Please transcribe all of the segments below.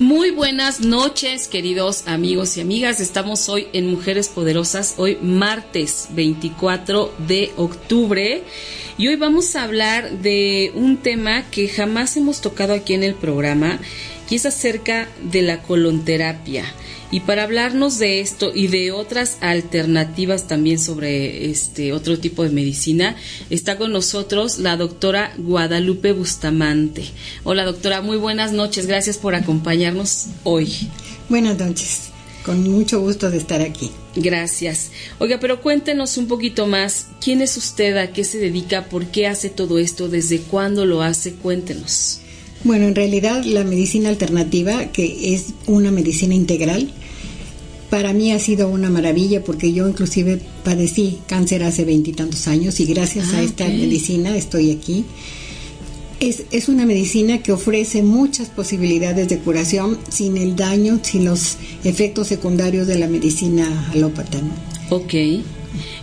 Muy buenas noches, queridos amigos y amigas. Estamos hoy en Mujeres Poderosas, hoy martes 24 de octubre. Y hoy vamos a hablar de un tema que jamás hemos tocado aquí en el programa, y es acerca de la colonterapia. Y para hablarnos de esto y de otras alternativas también sobre este otro tipo de medicina, está con nosotros la doctora Guadalupe Bustamante. Hola doctora, muy buenas noches, gracias por acompañarnos hoy. Buenas noches, con mucho gusto de estar aquí. Gracias. Oiga, pero cuéntenos un poquito más, ¿quién es usted? ¿A qué se dedica? ¿Por qué hace todo esto? ¿Desde cuándo lo hace? Cuéntenos. Bueno, en realidad la medicina alternativa, que es una medicina integral, para mí ha sido una maravilla porque yo inclusive padecí cáncer hace veintitantos años y gracias a Ah, esta medicina estoy aquí. Es, es una medicina que ofrece muchas posibilidades de curación sin el daño, sin los efectos secundarios de la medicina alópata. ¿no? Ok.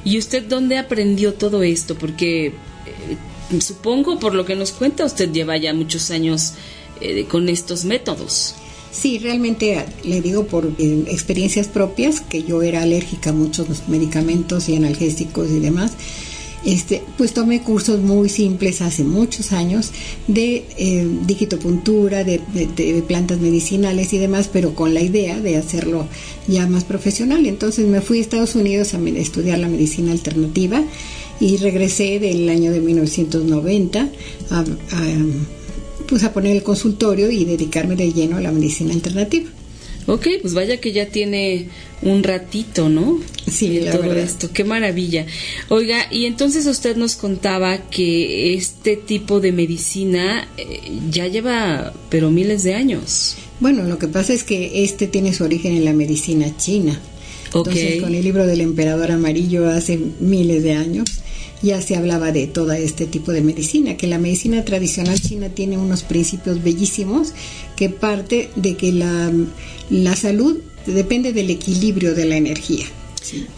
¿Y usted dónde aprendió todo esto? Porque eh, supongo, por lo que nos cuenta, usted lleva ya muchos años eh, con estos métodos. Sí, realmente le digo por eh, experiencias propias que yo era alérgica a muchos medicamentos y analgésicos y demás. Este, pues tomé cursos muy simples hace muchos años de eh, digitopuntura, de, plantas medicinales y demás, pero con la idea de hacerlo ya más profesional. Entonces me fui a Estados Unidos a estudiar la medicina alternativa y regresé del año de 1990 a, a pues a poner el consultorio y dedicarme de lleno a la medicina alternativa. Ok, pues vaya que ya tiene un ratito, ¿no? Sí, la todo verdad. esto, qué maravilla. Oiga, y entonces usted nos contaba que este tipo de medicina eh, ya lleva, pero miles de años. Bueno, lo que pasa es que este tiene su origen en la medicina china. Ok. Entonces, con el libro del emperador amarillo hace miles de años ya se hablaba de todo este tipo de medicina, que la medicina tradicional china tiene unos principios bellísimos que parte de que la, la salud depende del equilibrio de la energía.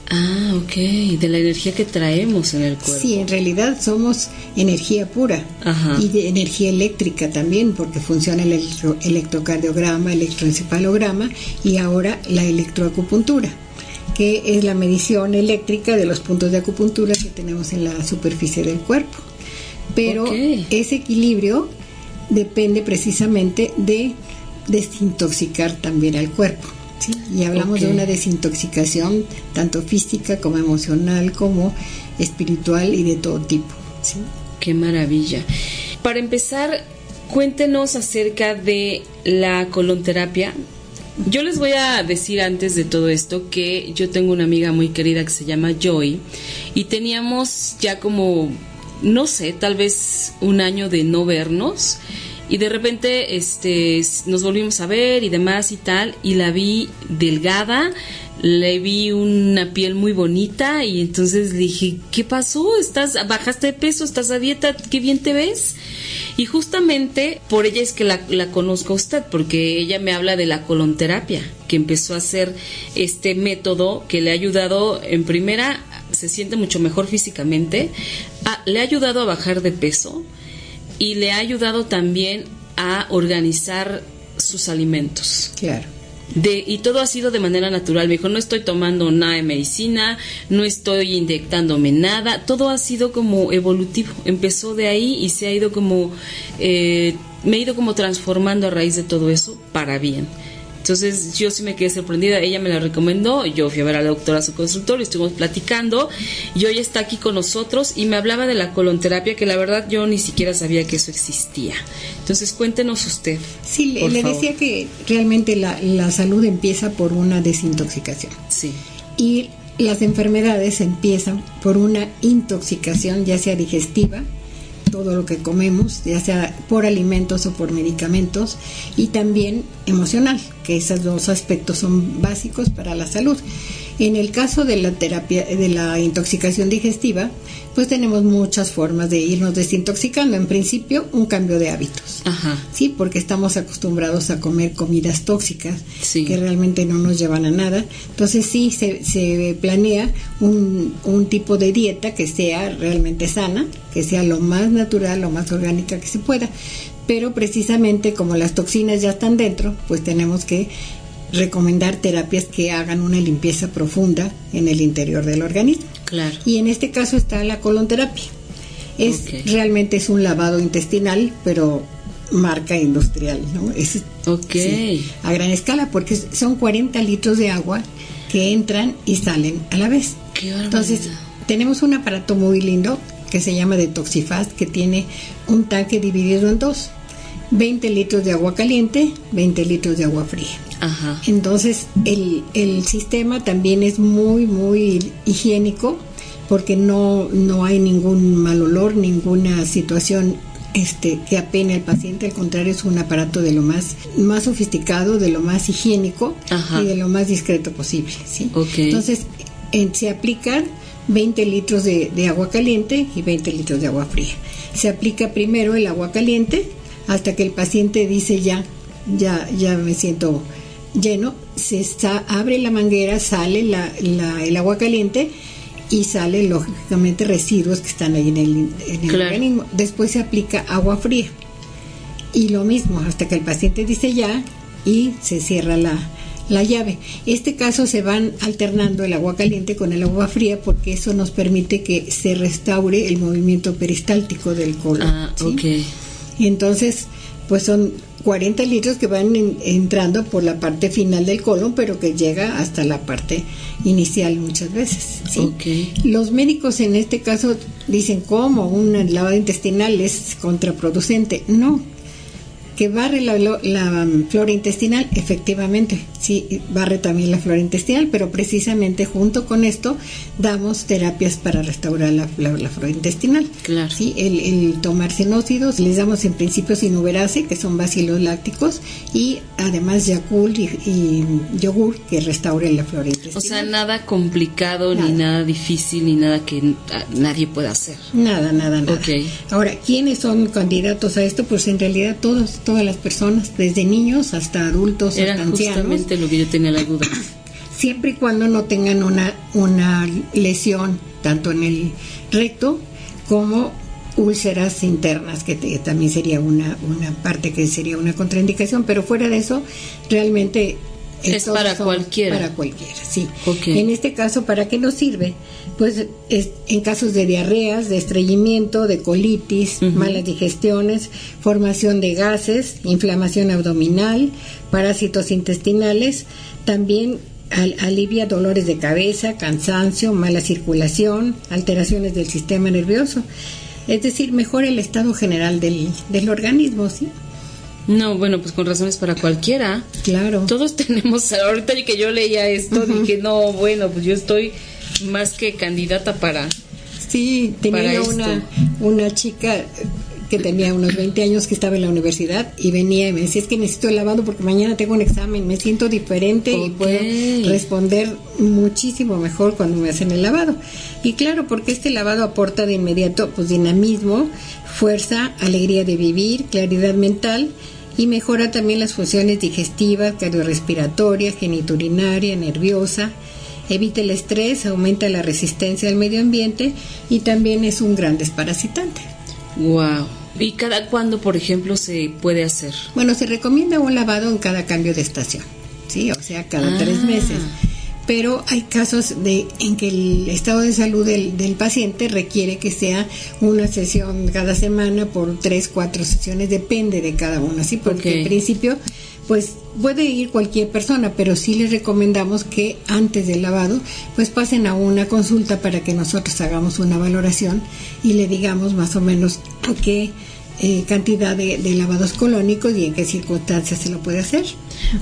Ah, ok, de la energía que traemos en el cuerpo. Sí, en realidad somos energía pura Ajá. y de energía eléctrica también, porque funciona el electro- electrocardiograma, electroencefalograma y ahora la electroacupuntura, que es la medición eléctrica de los puntos de acupuntura que tenemos en la superficie del cuerpo. Pero ese equilibrio depende precisamente de desintoxicar también al cuerpo. ¿sí? Y hablamos de una desintoxicación tanto física como emocional como espiritual y de todo tipo. ¿sí? Qué maravilla. Para empezar, cuéntenos acerca de la colonterapia. Yo les voy a decir antes de todo esto que yo tengo una amiga muy querida que se llama Joy y teníamos ya como, no sé, tal vez un año de no vernos y de repente este nos volvimos a ver y demás y tal y la vi delgada le vi una piel muy bonita y entonces dije qué pasó estás bajaste de peso estás a dieta qué bien te ves y justamente por ella es que la, la conozco a usted porque ella me habla de la colonterapia que empezó a hacer este método que le ha ayudado en primera se siente mucho mejor físicamente le ha ayudado a bajar de peso y le ha ayudado también a organizar sus alimentos. Claro. De, y todo ha sido de manera natural. Me dijo, no estoy tomando nada de medicina, no estoy inyectándome nada. Todo ha sido como evolutivo. Empezó de ahí y se ha ido como, eh, me he ido como transformando a raíz de todo eso para bien. Entonces yo sí me quedé sorprendida, ella me la recomendó, yo fui a ver a la doctora a su consultorio, estuvimos platicando y hoy está aquí con nosotros y me hablaba de la colonterapia que la verdad yo ni siquiera sabía que eso existía. Entonces cuéntenos usted. Sí, le, le decía que realmente la, la salud empieza por una desintoxicación. Sí. Y las enfermedades empiezan por una intoxicación, ya sea digestiva, todo lo que comemos, ya sea por alimentos o por medicamentos, y también emocional, que esos dos aspectos son básicos para la salud. En el caso de la terapia de la intoxicación digestiva, pues tenemos muchas formas de irnos desintoxicando. En principio, un cambio de hábitos. Ajá. Sí, porque estamos acostumbrados a comer comidas tóxicas Sí. que realmente no nos llevan a nada. Entonces sí se, se planea un, un tipo de dieta que sea realmente sana, que sea lo más natural, lo más orgánica que se pueda. Pero precisamente como las toxinas ya están dentro, pues tenemos que recomendar terapias que hagan una limpieza profunda en el interior del organismo. Claro. Y en este caso está la colonterapia. Es realmente es un lavado intestinal, pero marca industrial, ¿no? Es sí, a gran escala porque son 40 litros de agua que entran y salen a la vez. Qué. Entonces, tenemos un aparato muy lindo que se llama Detoxifast que tiene un tanque dividido en dos. 20 litros de agua caliente, 20 litros de agua fría. Ajá. Entonces, el, el sistema también es muy, muy higiénico porque no, no hay ningún mal olor, ninguna situación este, que apene al paciente. Al contrario, es un aparato de lo más, más sofisticado, de lo más higiénico Ajá. y de lo más discreto posible. ¿sí? Entonces, en- se aplican 20 litros de, de agua caliente y 20 litros de agua fría. Se aplica primero el agua caliente hasta que el paciente dice ya, ya, ya me siento lleno. Se está, abre la manguera, sale la- la- el agua caliente y sale lógicamente residuos que están ahí en el, en el Claro. organismo. Después se aplica agua fría. Y lo mismo, hasta que el paciente dice ya y se cierra la, la llave. Este caso se van alternando el agua caliente con el agua fría porque eso nos permite que se restaure el movimiento peristáltico del colon. Ah, ¿sí? entonces, pues son 40 litros que van en- entrando por la parte final del colon, pero que llega hasta la parte inicial muchas veces. ¿sí? Los médicos en este caso dicen, ¿cómo? Un lavado intestinal es contraproducente. No. Que barre la, la, flora intestinal, efectivamente, sí, barre también la flora intestinal, pero precisamente junto con esto damos terapias para restaurar la, la- la flora intestinal. Claro. Sí, el, el tomar sinócidos, les damos en principio sinuberase, que son bacilos lácticos, y además Yakult y, y yogur, que restauren la flora intestinal. O sea, nada complicado, ni Nada. difícil, ni nada que nadie pueda hacer. Nada, nada, nada. Ok. Ahora, ¿quiénes son candidatos a esto? Pues en realidad todos, todas las personas, desde niños hasta adultos, Era hasta ancianos, lo que yo tenía la duda. siempre y cuando no tengan una, una lesión tanto en el recto como úlceras internas, que también sería una, una parte que sería una contraindicación, pero fuera de eso, realmente... Es para cualquiera. Para cualquiera, sí. Ok. En este caso, ¿para qué nos sirve? Pues es- en casos de diarreas, de estreñimiento, de colitis, malas digestiones, formación de gases, inflamación abdominal, parásitos intestinales, también al- alivia dolores de cabeza, cansancio, mala circulación, alteraciones del sistema nervioso. Es decir, mejora el estado general del, del organismo, ¿sí? No, bueno, pues con razones para cualquiera. Claro. Todos tenemos, ahorita que yo leía esto, dije, no, bueno, pues yo estoy más que candidata para... Sí, tenía una, una chica que tenía unos 20 años que estaba en la universidad y venía y me decía, es que necesito el lavado porque mañana tengo un examen, me siento diferente y puedo responder muchísimo mejor cuando me hacen el lavado. Y claro, porque este lavado aporta de inmediato pues dinamismo, fuerza, alegría de vivir, claridad mental y mejora también las funciones digestivas, cardiorrespiratorias, geniturinaria, nerviosa, evita el estrés, aumenta la resistencia al medio ambiente y también es un gran desparasitante. Wow. ¿Y cada cuándo, por ejemplo, se puede hacer? Bueno, se recomienda un lavado en cada cambio de estación, ¿sí? O sea, cada Ah. tres meses. Pero hay casos de en que el estado de salud del, del paciente requiere que sea una sesión cada semana por tres, cuatro sesiones, depende de cada uno, ¿sí? Porque en principio, pues puede ir cualquier persona, pero sí les recomendamos que antes del lavado, pues pasen a una consulta para que nosotros hagamos una valoración y le digamos más o menos a qué eh, cantidad de, lavados colónicos y en qué circunstancias se lo puede hacer.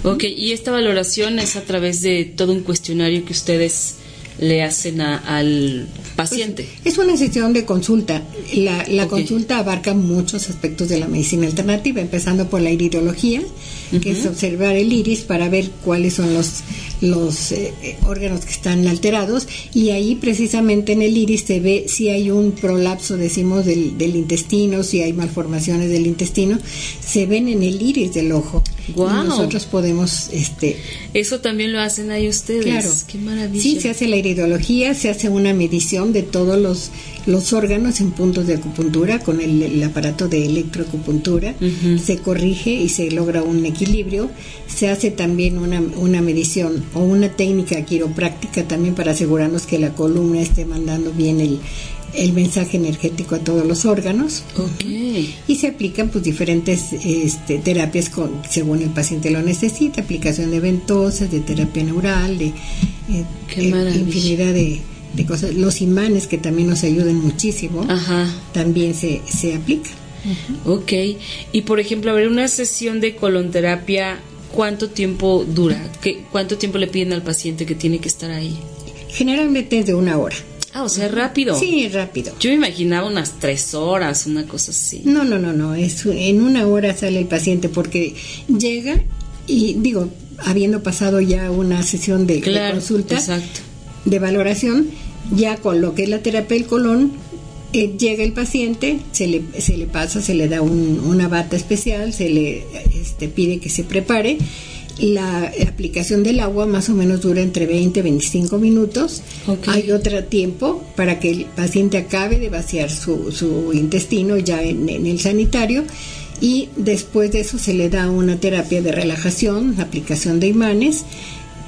Ok, y esta valoración es a través de todo un cuestionario que ustedes le hacen al paciente? Pues, es una sesión de consulta. La, consulta abarca muchos aspectos de la medicina alternativa, empezando por la iridología, que es observar el iris para ver cuáles son los, los eh, órganos que están alterados y ahí precisamente en el iris se ve si hay un prolapso, decimos, del, del intestino, si hay malformaciones del intestino, se ven en el iris del ojo. Wow. Y nosotros podemos... este Eso también lo hacen ahí ustedes. Claro. Qué maravilla. Sí, se hace la iridología, se hace una medición de todos los, los órganos en puntos de acupuntura con el, aparato de electroacupuntura. Se corrige y se logra un equilibrio. Se hace también una, una medición o una técnica quiropráctica también para asegurarnos que la columna esté mandando bien el, el mensaje energético a todos los órganos. Y se aplican pues diferentes este, terapias con, según el paciente lo necesita aplicación de ventosas de terapia neural de eh, eh, infinidad de, cosas. Los imanes que también nos ayudan muchísimo también se, se aplican Ok, y por ejemplo, a ver, una sesión de colonterapia, ¿cuánto tiempo dura? ¿Qué, ¿Cuánto tiempo le piden al paciente que tiene que estar ahí? Generalmente es de una hora. Ah, o sea, rápido. Sí, rápido. Yo me imaginaba unas tres horas, una cosa así. No, no, no, no. Es, en una hora sale el paciente porque llega y, digo, habiendo pasado ya una sesión de, consulta, exacto. de valoración, ya con lo que es la terapia del colon, eh, llega el paciente, se le, se le pasa, se le da una bata especial, se le este, pide que se prepare la aplicación del agua más o menos dura entre 20 y 25 minutos. Hay otro tiempo para que el paciente acabe de vaciar su, su intestino ya en, el sanitario y después de eso se le da una terapia de relajación, aplicación de imanes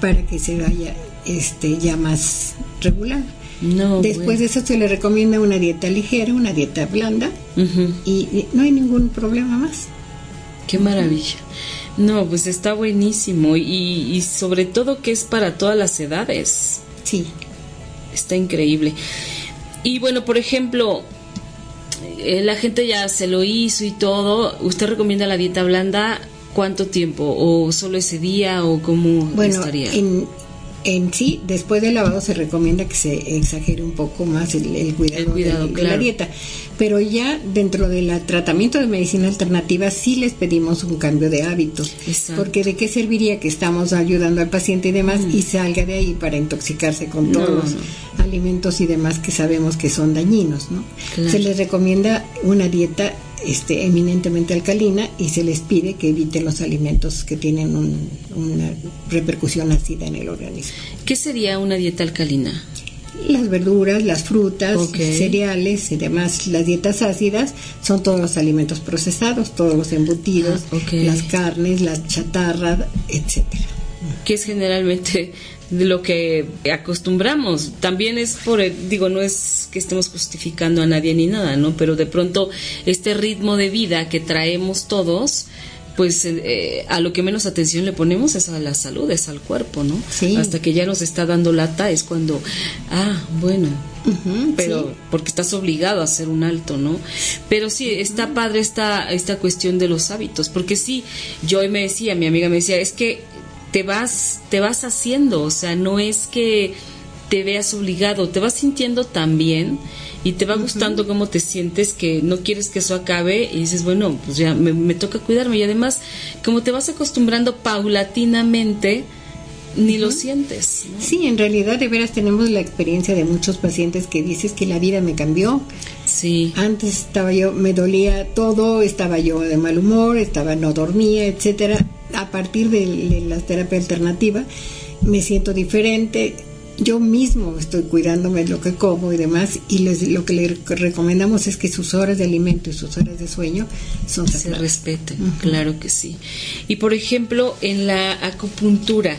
para que se vaya este ya más regular. Después de eso se le recomienda una dieta ligera, una dieta blanda y no hay ningún problema más. Qué maravilla. No, pues está buenísimo y, sobre todo que es para todas las edades. Sí. Está increíble. Y bueno, por ejemplo, eh, la gente ya se lo hizo y todo. ¿Usted recomienda la dieta blanda cuánto tiempo? ¿O solo ese día? ¿O cómo bueno, estaría? En, en sí, después del lavado se recomienda que se exagere un poco más el, cuidado, de, la dieta. Pero ya dentro del tratamiento de medicina alternativa sí les pedimos un cambio de hábito. Porque de qué serviría que estamos ayudando al paciente y demás y salga de ahí para intoxicarse con todos los alimentos y demás que sabemos que son dañinos. ¿no? Se les recomienda una dieta este, eminentemente alcalina y se les pide que eviten los alimentos que tienen una repercusión ácida en el organismo. ¿Qué sería una dieta alcalina? Las verduras, las frutas, cereales y demás. Las dietas ácidas son todos los alimentos procesados, todos los embutidos, ah, las carnes, la chatarra, etcétera. Que es generalmente de lo que acostumbramos. También es por, digo, no es que estemos justificando a nadie ni nada, ¿no? Pero de pronto este ritmo de vida que traemos todos, pues eh, a lo que menos atención le ponemos es a la salud, es al cuerpo, ¿no? Sí. Hasta que ya nos está dando lata es cuando, ah, bueno, pero porque estás obligado a hacer un alto, ¿no? Pero sí, está padre esta, esta cuestión de los hábitos, porque sí, yo me decía, mi amiga me decía, es que te vas, te vas haciendo, o sea, no es que te veas obligado, te vas sintiendo tan bien y te va gustando cómo te sientes que no quieres que eso acabe y dices, bueno, pues ya me, toca cuidarme y además como te vas acostumbrando paulatinamente, ni lo sientes. Sí, en realidad de veras tenemos la experiencia de muchos pacientes que dices que la vida me cambió. Sí. Antes estaba yo, me dolía todo, estaba yo de mal humor, estaba no dormía, etcétera a partir de, la terapia alternativa me siento diferente, yo mismo estoy cuidándome lo que como y demás y lo que le recomendamos es que sus horas de alimento y sus horas de sueño son se respeten, claro que sí. Y por ejemplo, en la acupuntura,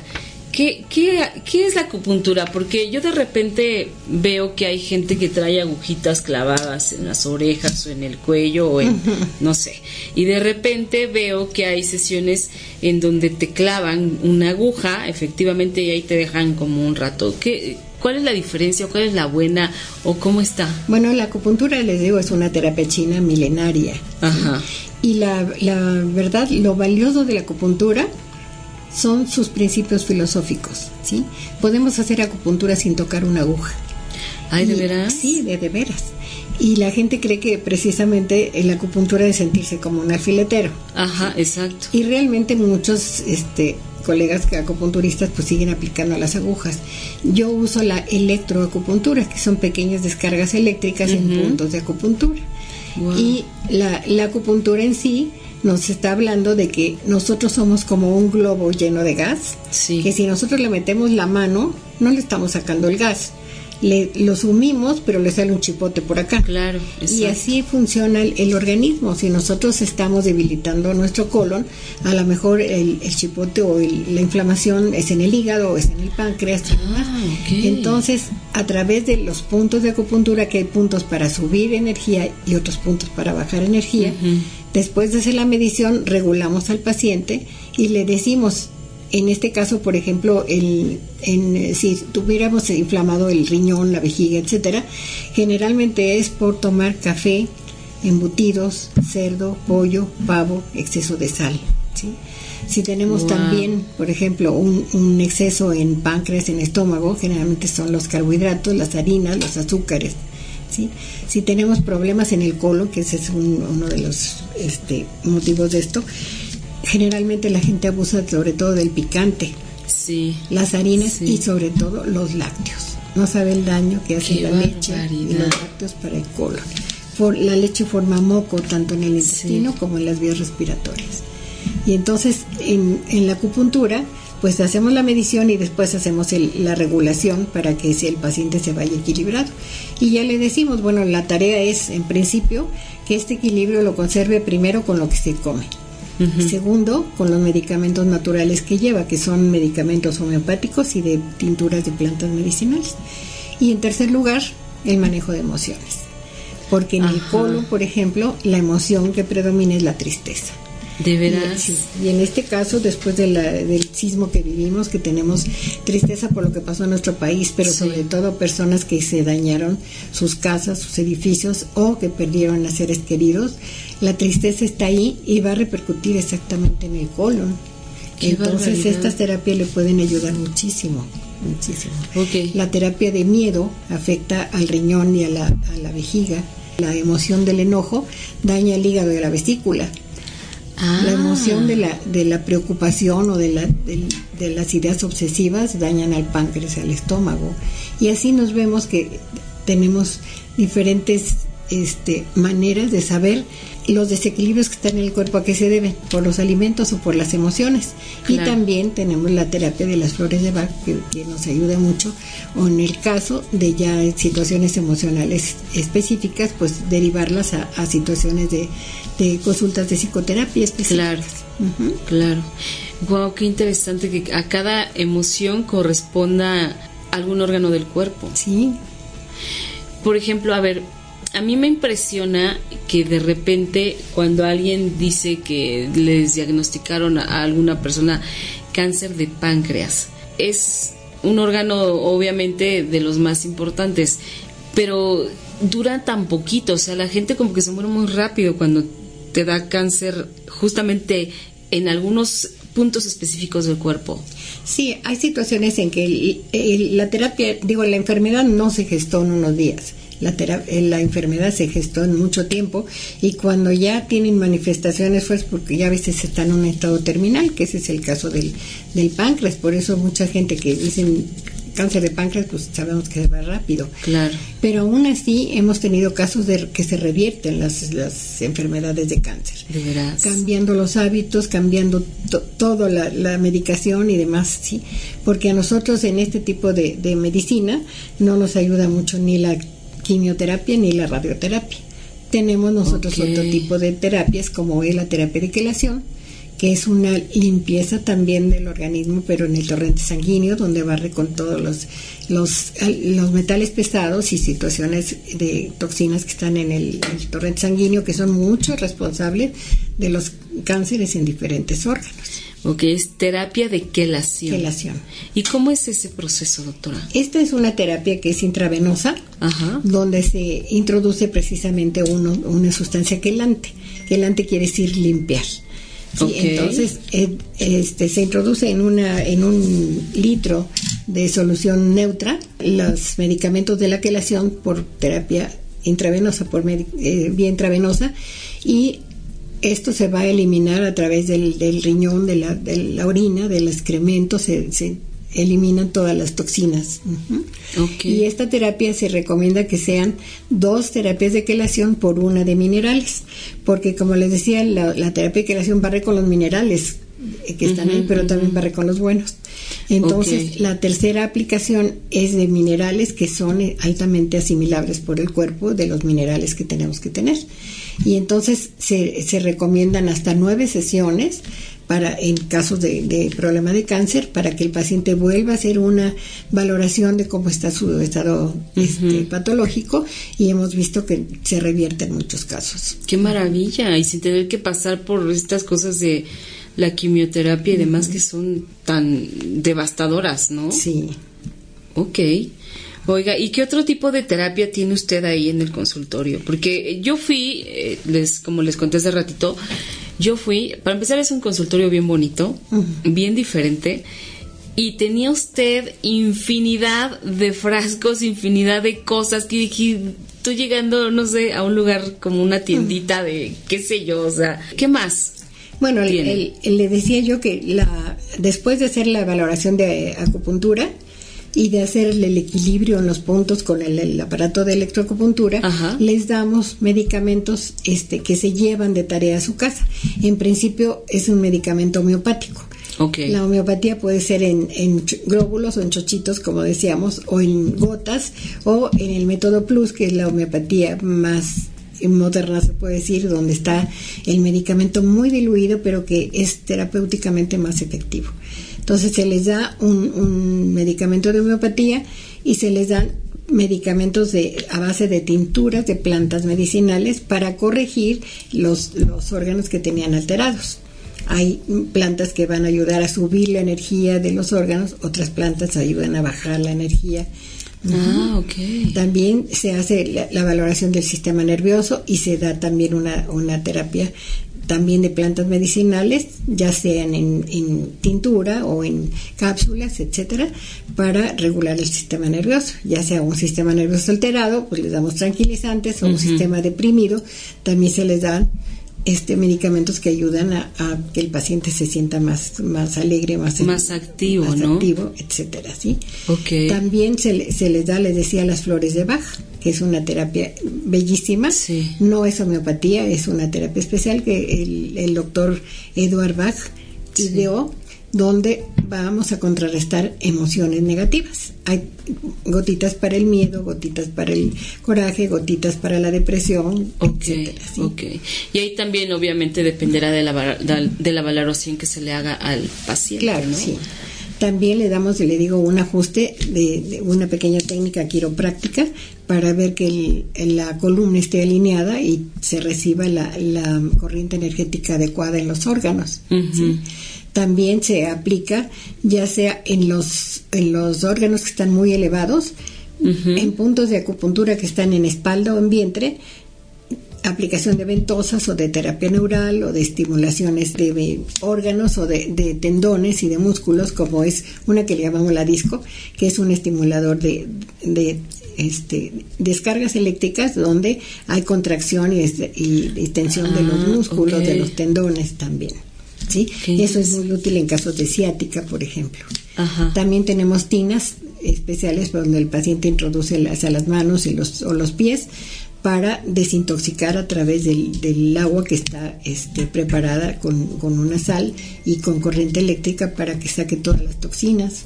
¿qué, qué, qué es la acupuntura? Porque yo de repente veo que hay gente que trae agujitas clavadas en las orejas o en el cuello o en, no sé. Y de repente veo que hay sesiones en donde te clavan una aguja, efectivamente, y ahí te dejan como un rato. ¿Qué, ¿Cuál es la diferencia? ¿Cuál es la buena? ¿O cómo está? Bueno, la acupuntura, les digo, es una terapia china milenaria. Ajá. Y la, la verdad, lo valioso de la acupuntura son sus principios filosóficos, ¿sí? Podemos hacer acupuntura sin tocar una aguja. ¿Ay, de Y- veras? Sí, de, de veras. Y la gente cree que precisamente la acupuntura es sentirse como un alfiletero. Ajá, exacto. Y realmente muchos este, colegas que acupunturistas pues siguen aplicando las agujas. Yo uso la electroacupuntura, que son pequeñas descargas eléctricas en puntos de acupuntura. Wow. Y la, la acupuntura en sí nos está hablando de que nosotros somos como un globo lleno de gas, Sí. que si nosotros le metemos la mano, no le estamos sacando el gas. Le, lo sumimos, pero le sale un chipote por acá. Claro, Y así funciona el, el organismo. Si nosotros estamos debilitando nuestro colon, a lo mejor el, el chipote o el- la inflamación es en el hígado o es en el páncreas y demás. Ah. Entonces, a través de los puntos de acupuntura, que hay puntos para subir energía y otros puntos para bajar energía, después de hacer la medición, regulamos al paciente y le decimos, en este caso, por ejemplo, el, en, si tuviéramos inflamado el riñón, la vejiga, etcétera, generalmente es por tomar café, embutidos, cerdo, pollo, pavo, exceso de sal. ¿sí? Si tenemos Wow. también, por ejemplo, un, un exceso en páncreas, en estómago, generalmente son los carbohidratos, las harinas, los azúcares. ¿sí? Si tenemos problemas en el colon, que ese es un- uno de los este, motivos de esto, generalmente la gente abusa sobre todo del picante, Sí. las harinas Sí. y sobre todo los lácteos. No sabe el daño que hace Qué la leche y los lácteos para el colon. La leche forma moco tanto en el intestino como en las vías respiratorias. Y entonces en, en la acupuntura pues hacemos la medición y después hacemos el- la regulación para que si el paciente se vaya equilibrado. Y ya le decimos, bueno, la tarea es en principio que este equilibrio lo conserve primero con lo que se come. Segundo, con los medicamentos naturales que lleva, que son medicamentos homeopáticos y de tinturas de plantas medicinales. Y en tercer lugar, el manejo de emociones. Porque en el colon, por ejemplo, la emoción que predomina es la tristeza. De Y, veras. y en este caso, después de la- del sismo que vivimos, que tenemos tristeza por lo que pasó en nuestro país, pero Sí. sobre todo personas que se dañaron sus casas, sus edificios o que perdieron a seres queridos, la tristeza está ahí y va a repercutir exactamente en el colon. Qué Entonces barbaridad. estas terapias le pueden ayudar muchísimo, muchísimo. La terapia de miedo afecta al riñón y a la, a la vejiga. La emoción del enojo daña el hígado y la vesícula. Ah. La emoción de la, de la preocupación o de, la, del- de las ideas obsesivas dañan al páncreas y al estómago. Y así nos vemos que tenemos diferentes este, maneras de saber los desequilibrios que están en el cuerpo a qué se deben, por los alimentos o por las emociones. Y Claro. también tenemos la terapia de las flores de Bach, que, que nos ayuda mucho, o en el caso de ya situaciones emocionales específicas, pues derivarlas a, a situaciones de, de consultas de psicoterapia Claro, específicas. Ujú. claro. Wow, qué interesante que a cada emoción corresponda algún órgano del cuerpo. Sí, Por ejemplo, a ver, a mí me impresiona que de repente cuando alguien dice que les diagnosticaron a alguna persona cáncer de páncreas, es un órgano obviamente de los más importantes, pero dura tan poquito, o sea, la gente como que se muere muy rápido cuando te da cáncer justamente en algunos puntos específicos del cuerpo. Sí, hay situaciones en que el- la terapia, digo, la enfermedad no se gestó en unos días. La, eh, la enfermedad se gestó en mucho tiempo y cuando ya tienen manifestaciones pues porque ya a veces está en un estado terminal, que ese es el caso del, del páncreas. Por eso mucha gente que dicen cáncer de páncreas, pues sabemos que se va rápido. Claro. Pero aún así hemos tenido casos de que se revierten las, las enfermedades de cáncer De veras. cambiando los hábitos, cambiando to- todo la, la medicación y demás, sí, porque a nosotros en este tipo de, de medicina no nos ayuda mucho ni la quimioterapia ni la radioterapia. Tenemos nosotros otro tipo de terapias como es la terapia de quelación, que es una limpieza también del organismo, pero en el torrente sanguíneo, donde barre con todos los, los, los metales pesados y situaciones de toxinas que están en el, el torrente sanguíneo, que son muchos responsables de los cánceres en diferentes órganos. Ok, es terapia de quelación. Quelación. ¿Y cómo es ese proceso, doctora? Esta es una terapia que es intravenosa, Ajá. donde se introduce precisamente uno, una sustancia quelante. Quelante quiere decir limpiar. Sí. Entonces, eh, este, se introduce en, una, en un litro de solución neutra los medicamentos de la quelación por terapia intravenosa, por eh, vía intravenosa, y esto se va a eliminar a través del, del riñón, de la, de la orina, del excremento, se, se eliminan todas las toxinas. Y esta terapia se recomienda que sean dos terapias de quelación por una de minerales, porque como les decía, la, la terapia de quelación barre con los minerales eh, que están ahí, pero también barre con los buenos. Entonces, la tercera aplicación es de minerales que son altamente asimilables por el cuerpo de los minerales que tenemos que tener. Y entonces se, se recomiendan hasta nueve sesiones para en casos de, de problema de cáncer para que el paciente vuelva a hacer una valoración de cómo está su estado este, patológico y hemos visto que se revierte en muchos casos. Qué maravilla. Y sin tener que pasar por estas cosas de la quimioterapia y demás que son tan devastadoras, ¿no? Sí. Ok. Oiga, ¿y qué otro tipo de terapia tiene usted ahí en el consultorio? Porque yo fui, eh, les, como les conté hace ratito, yo fui, para empezar es un consultorio bien bonito, bien diferente, y tenía usted infinidad de frascos, infinidad de cosas que dije, estoy llegando, no sé, a un lugar como una tiendita de, qué sé yo, o sea, ¿qué más? Bueno, el- le decía yo que la, después de hacer la valoración de acupuntura y de hacer el, equilibrio en los puntos con el, el aparato de electroacupuntura, Ajá. les damos medicamentos este, que se llevan de tarea a su casa. En principio es un medicamento homeopático. La homeopatía puede ser en, en glóbulos o en chochitos, como decíamos, o en gotas, o en el método Plus, que es la homeopatía más moderna, se puede decir, donde está el medicamento muy diluido, pero que es terapéuticamente más efectivo. Entonces se les da un, un medicamento de homeopatía y se les dan medicamentos de, a base de tinturas de plantas medicinales para corregir los, los órganos que tenían alterados. Hay plantas que van a ayudar a subir la energía de los órganos, otras plantas ayudan a bajar la energía. Ah, ok. También se hace la, la valoración del sistema nervioso y se da también una, una terapia también de plantas medicinales, ya sean en, en tintura o en cápsulas, etcétera, para regular el sistema nervioso. Ya sea un sistema nervioso alterado, pues les damos tranquilizantes, o un sistema deprimido, también se les dan este medicamentos que ayudan a, a que el paciente se sienta más más alegre, más Más activo, más ¿no? activo, etcétera, ¿sí? Ok. También se, le- se les da, les decía, las flores de Bach, que es una terapia bellísima. Sí. No es homeopatía, es una terapia especial que el, el doctor Eduard Bach Sí. Donde vamos a contrarrestar emociones negativas. Hay gotitas para el miedo, gotitas para el coraje, gotitas para la depresión, Ok, etcétera, ¿sí? ok. Y ahí también obviamente dependerá de la, de la valoración que se le haga al paciente. Claro, ¿no? sí. También le damos, le digo, un ajuste de, de una pequeña técnica quiropráctica para ver que el- la columna esté alineada y se reciba la, la corriente energética adecuada en los órganos. ¿sí? También se aplica ya sea en los, en los órganos que están muy elevados, en puntos de acupuntura que están en espalda o en vientre, aplicación de ventosas o de terapia neural o de estimulaciones de órganos o de, de tendones y de músculos, como es una que le llamamos la disco, que es un estimulador de, de, este, descargas eléctricas donde hay contracción y, este- y- y tensión de los Ah, músculos, de los tendones también. ¿Sí? Eso es muy útil en casos de ciática, por ejemplo. Ajá. También tenemos tinas especiales donde el paciente introduce las, a las manos y los, o los pies para desintoxicar a través del, del agua que está este, preparada con, con una sal y con corriente eléctrica para que saque todas las toxinas.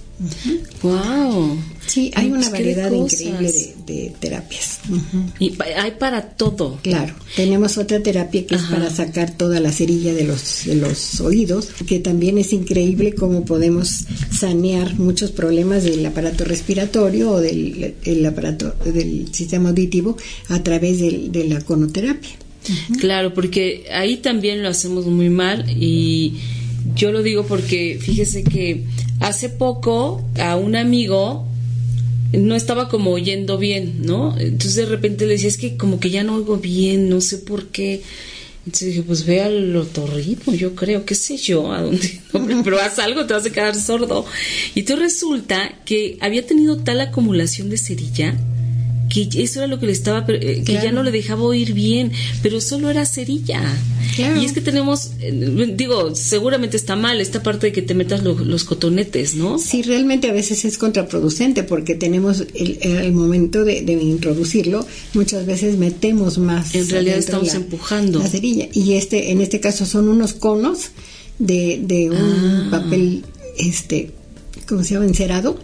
Wow. Sí, hay una Pues, de variedad increíble de, de terapias. Y hay para todo. Claro, tenemos otra terapia que es para sacar toda la cerilla de los, de los oídos, que también es increíble cómo podemos sanear muchos problemas del aparato respiratorio o del el aparato del sistema auditivo a través del- de la conoterapia. Claro, porque ahí también lo hacemos muy mal y yo lo digo porque fíjese que hace poco a un amigo no estaba como oyendo bien, ¿no? Entonces de repente le decía, es que como que ya no oigo bien, no sé por qué. Entonces dije, pues ve al otorrino, yo creo, qué sé yo, a dónde, hombre, pero haz algo, te vas a quedar sordo. Y entonces resulta que había tenido tal acumulación de cerilla que eso era lo que le estaba, eh, que ya no le dejaba oír bien, pero solo era cerilla. Claro. Y es que tenemos, eh, digo, seguramente está mal esta parte de que te metas lo- los cotonetes, ¿no? Sí, realmente a veces es contraproducente porque tenemos el, el momento de, de introducirlo, muchas veces metemos más. En realidad estamos empujando. La cerilla. Y este, en este caso son unos conos de, de un Ah. papel, este, ¿cómo se llama? Encerado,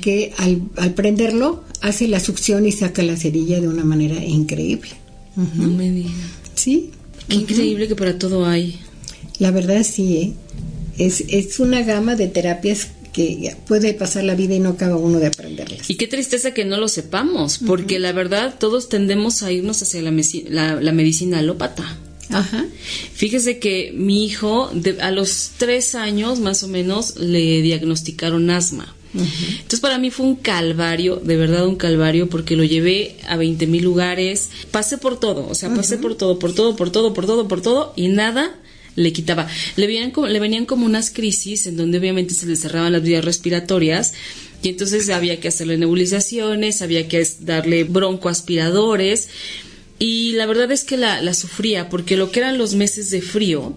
que al, al prenderlo hace la succión y saca la cerilla de una manera increíble. No me diga. Sí. Qué increíble que para todo hay. La verdad sí, ¿eh? es, es una gama de terapias que puede pasar la vida y no acaba uno de aprenderlas. Y qué tristeza que no lo sepamos, porque la verdad todos tendemos a irnos hacia la- la medicina alópata. Ajá. Fíjese que mi hijo, de- a los tres años más o menos, le diagnosticaron asma. Entonces para mí fue un calvario, de verdad un calvario, porque lo llevé a 20 mil lugares, pasé por todo, o sea, pasé por todo, por todo, por todo, por todo, por todo, y nada le quitaba. Le venían, como, le venían como unas crisis en donde obviamente se le cerraban las vías respiratorias. Y entonces había que hacerle nebulizaciones, había que darle broncoaspiradores. Y la verdad es que la, la sufría porque lo que eran los meses de frío,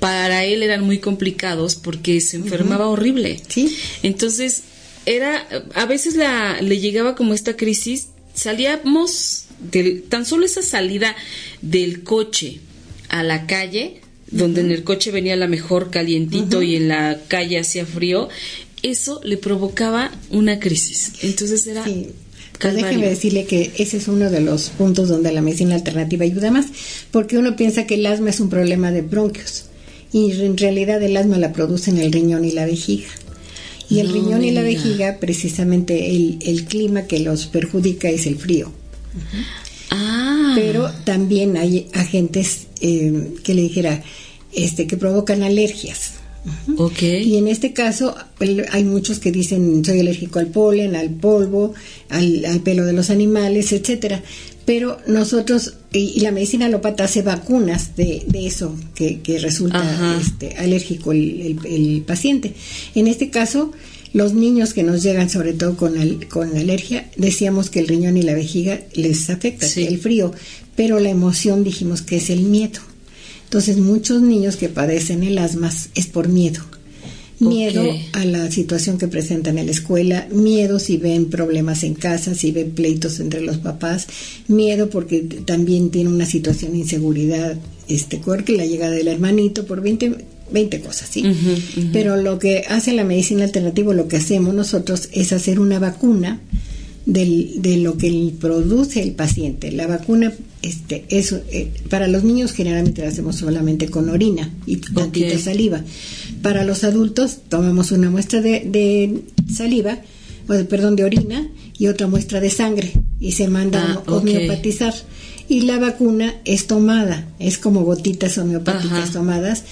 para él eran muy complicados porque se enfermaba horrible. Sí. Entonces, era, a veces la, le llegaba como esta crisis, salíamos del, tan solo esa salida del coche a la calle, donde en el coche venía la mejor calientito y en la calle hacía frío, eso le provocaba una crisis. Entonces era Sí. Pues déjeme decirle que ese es uno de los puntos donde la medicina alternativa ayuda más, porque uno piensa que el asma es un problema de bronquios y en realidad el asma la producen el riñón y la vejiga. Y el No riñón y la vejiga, precisamente el, el clima que los perjudica es el frío. Ah, Pero también hay agentes eh, que le dijera este que provocan alergias. Y en este caso hay muchos que dicen soy alérgico al polen, al polvo, al, al pelo de los animales, etcétera. Pero nosotros, y, y la medicina alópata hace vacunas de, de eso que, que resulta este, alérgico el, el- el paciente. En este caso, los niños que nos llegan sobre todo con, al- con alergia, decíamos que el riñón y la vejiga les afecta, Sí. el frío, pero la emoción dijimos que es el miedo. Entonces, muchos niños que padecen el asma es por miedo. Miedo a la situación que presentan en la escuela, miedo si ven problemas en casa, si ven pleitos entre los papás, miedo porque también tiene una situación de inseguridad, este, porque la llegada del hermanito por 20, 20 cosas, ¿sí? Pero lo que hace la medicina alternativa, lo que hacemos nosotros es hacer una vacuna del- de lo que produce el paciente. La vacuna este, es, eh, para los niños generalmente la hacemos solamente con orina y tantita saliva. Para los adultos tomamos una muestra de, de saliva, perdón, de orina y otra muestra de sangre y se manda Ah, a homeopatizar. Y la vacuna es tomada, es como gotitas homeopáticas Ajá. tomadas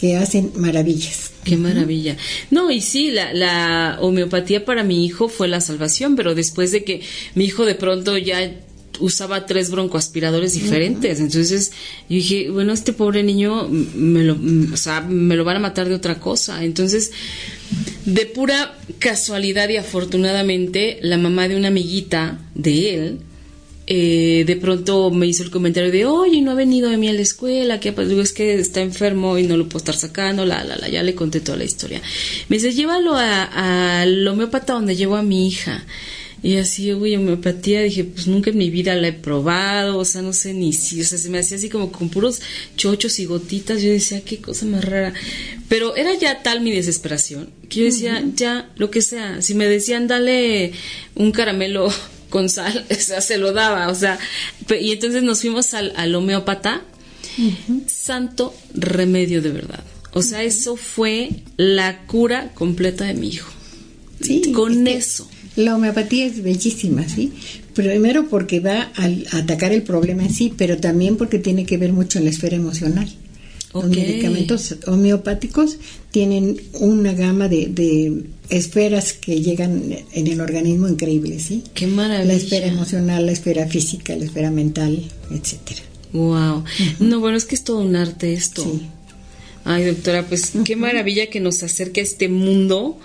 que hacen maravillas. Qué maravilla. No, y sí, la, la homeopatía para mi hijo fue la salvación, pero después de que mi hijo de pronto ya usaba tres broncoaspiradores diferentes, entonces yo dije, bueno, este pobre niño me lo, o sea, me lo van a matar de otra cosa. Entonces, de pura casualidad y afortunadamente, la mamá de una amiguita de él eh, de pronto me hizo el comentario de, oye, no ha venido de mí a la escuela, que digo, es que está enfermo y no lo puedo estar sacando, la, la, la, ya le conté toda la historia. Me dice, llévalo a- al homeópata donde llevo a mi hija. Y así, güey, homeopatía, dije, pues nunca en mi vida la he probado, o sea, no sé ni si, o sea, se me hacía así como con puros chochos y gotitas, yo decía, qué cosa más rara. Pero era ya tal mi desesperación, que yo decía, ya, lo que sea, si me decían, dale un caramelo con sal, o sea, se lo daba, o sea, y entonces nos fuimos al, al homeópata, santo remedio de verdad. O sea, eso fue la cura completa de mi hijo. Sí, con es eso. La homeopatía es bellísima, ¿sí? Primero porque va a atacar el problema en sí, pero también porque tiene que ver mucho en la esfera emocional. Los medicamentos homeopáticos tienen una gama de, de esferas que llegan en el organismo increíbles, ¿sí? Qué maravilla. La esfera emocional, la esfera física, la esfera mental, etcétera. Wow. No, bueno, es que es todo un arte esto. Sí. Ay, doctora, pues qué maravilla que nos acerque a este mundo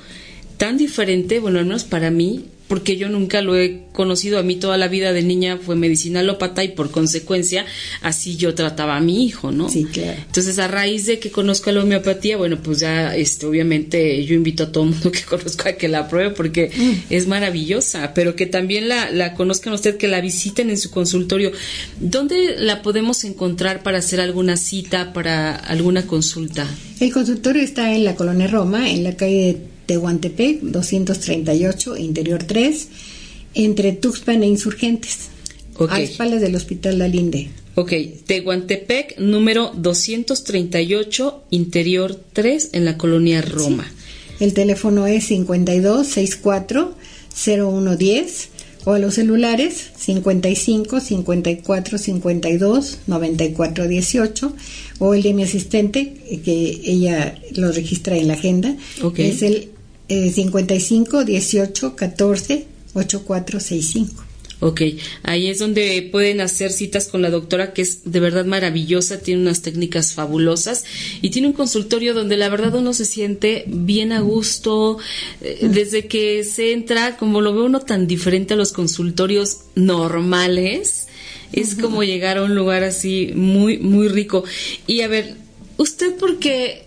tan diferente, bueno, al menos para mí, porque yo nunca lo he conocido. A mí toda la vida de niña fue medicina alópata y por consecuencia así yo trataba a mi hijo, ¿no? Sí, claro. Entonces, a raíz de que conozco la homeopatía, bueno, pues ya, este, obviamente, yo invito a todo mundo que conozca a que la pruebe porque es maravillosa, pero que también la, la conozcan usted, que la visiten en su consultorio. ¿Dónde la podemos encontrar para hacer alguna cita, para alguna consulta? El consultorio está en la colonia Roma, en la calle de Tehuantepec, 238, Interior 3, entre Tuxpan e Insurgentes, Ok. a espaldas del Hospital Dalinde. Ok, Tehuantepec, número 238, interior 3, en la colonia Roma. El teléfono es 5264-0110 o a los celulares 55 54 52 94 18 o el de mi asistente eh, que ella lo registra en la agenda Ok. es el eh, 55 18 14 8465. Ok, ahí es donde pueden hacer citas con la doctora, que es de verdad maravillosa, tiene unas técnicas fabulosas y tiene un consultorio donde la verdad uno se siente bien a gusto. eh, Desde que se entra, como lo ve uno tan diferente a los consultorios normales, es como llegar a un lugar así muy, muy rico. Y a ver, ¿usted por qué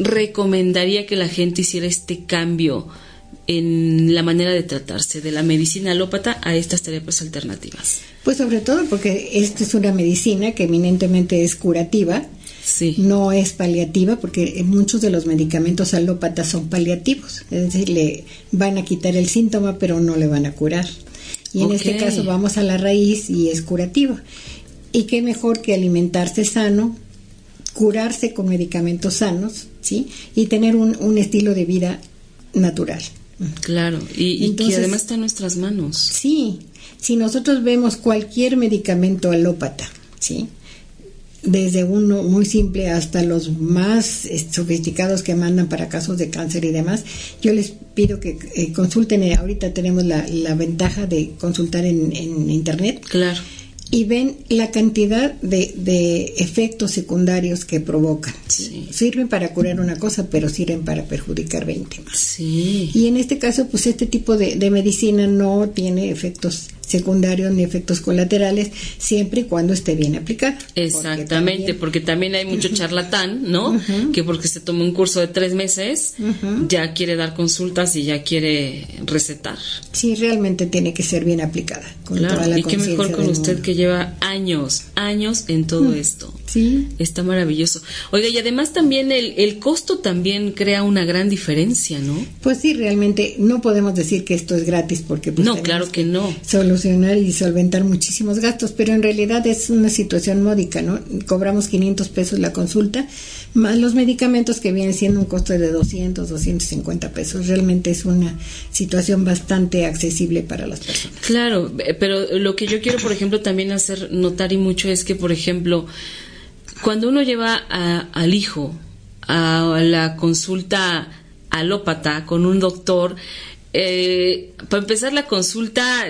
recomendaría que la gente hiciera este cambio en la manera de tratarse de la medicina alópata a estas terapias alternativas? Pues sobre todo porque esta es una medicina que eminentemente es curativa, Sí. no es paliativa, porque muchos de los medicamentos alópatas son paliativos, es decir, le van a quitar el síntoma, pero no le van a curar. Y en este caso vamos a la raíz y es curativa. Y qué mejor que alimentarse sano, curarse con medicamentos sanos, ¿sí? Y tener un, un estilo de vida natural. Claro, y, y que además está en nuestras manos. Sí, si nosotros vemos cualquier medicamento alópata, ¿sí? Desde uno muy simple hasta los más eh, sofisticados que mandan para casos de cáncer y demás, yo les pido que eh, consulten, eh, ahorita tenemos la, la ventaja de consultar en, en internet Claro. Y ven la cantidad de, de efectos secundarios que provocan. Sí. Sirven para curar una cosa, pero sirven para perjudicar 20 más. Sí. Y en este caso, pues este tipo de, de medicina no tiene efectos secundarios ni efectos colaterales, siempre y cuando esté bien aplicada. Exactamente, porque también hay mucho charlatán, ¿no? Que porque se toma un curso de tres meses, ya quiere dar consultas y ya quiere recetar. Sí, realmente tiene que ser bien aplicada. Con toda Claro, la y qué mejor con usted mundo. que lleva años, años en todo esto. Sí, Está maravilloso. Oiga, y además también el, el costo también crea una gran diferencia, ¿no? pues sí, realmente no podemos decir que esto es gratis porque pues, No, claro que no. solucionar y solventar muchísimos gastos, pero en realidad es una situación módica, ¿no? Cobramos 500 pesos la consulta, más los medicamentos que vienen siendo un costo de 200, 250 pesos. Realmente es una situación bastante accesible para las personas. Claro, eh, pero lo que yo quiero, por ejemplo, también hacer notar y mucho es que, por ejemplo, cuando uno lleva a- al hijo a la consulta alópata con un doctor, eh, para empezar la consulta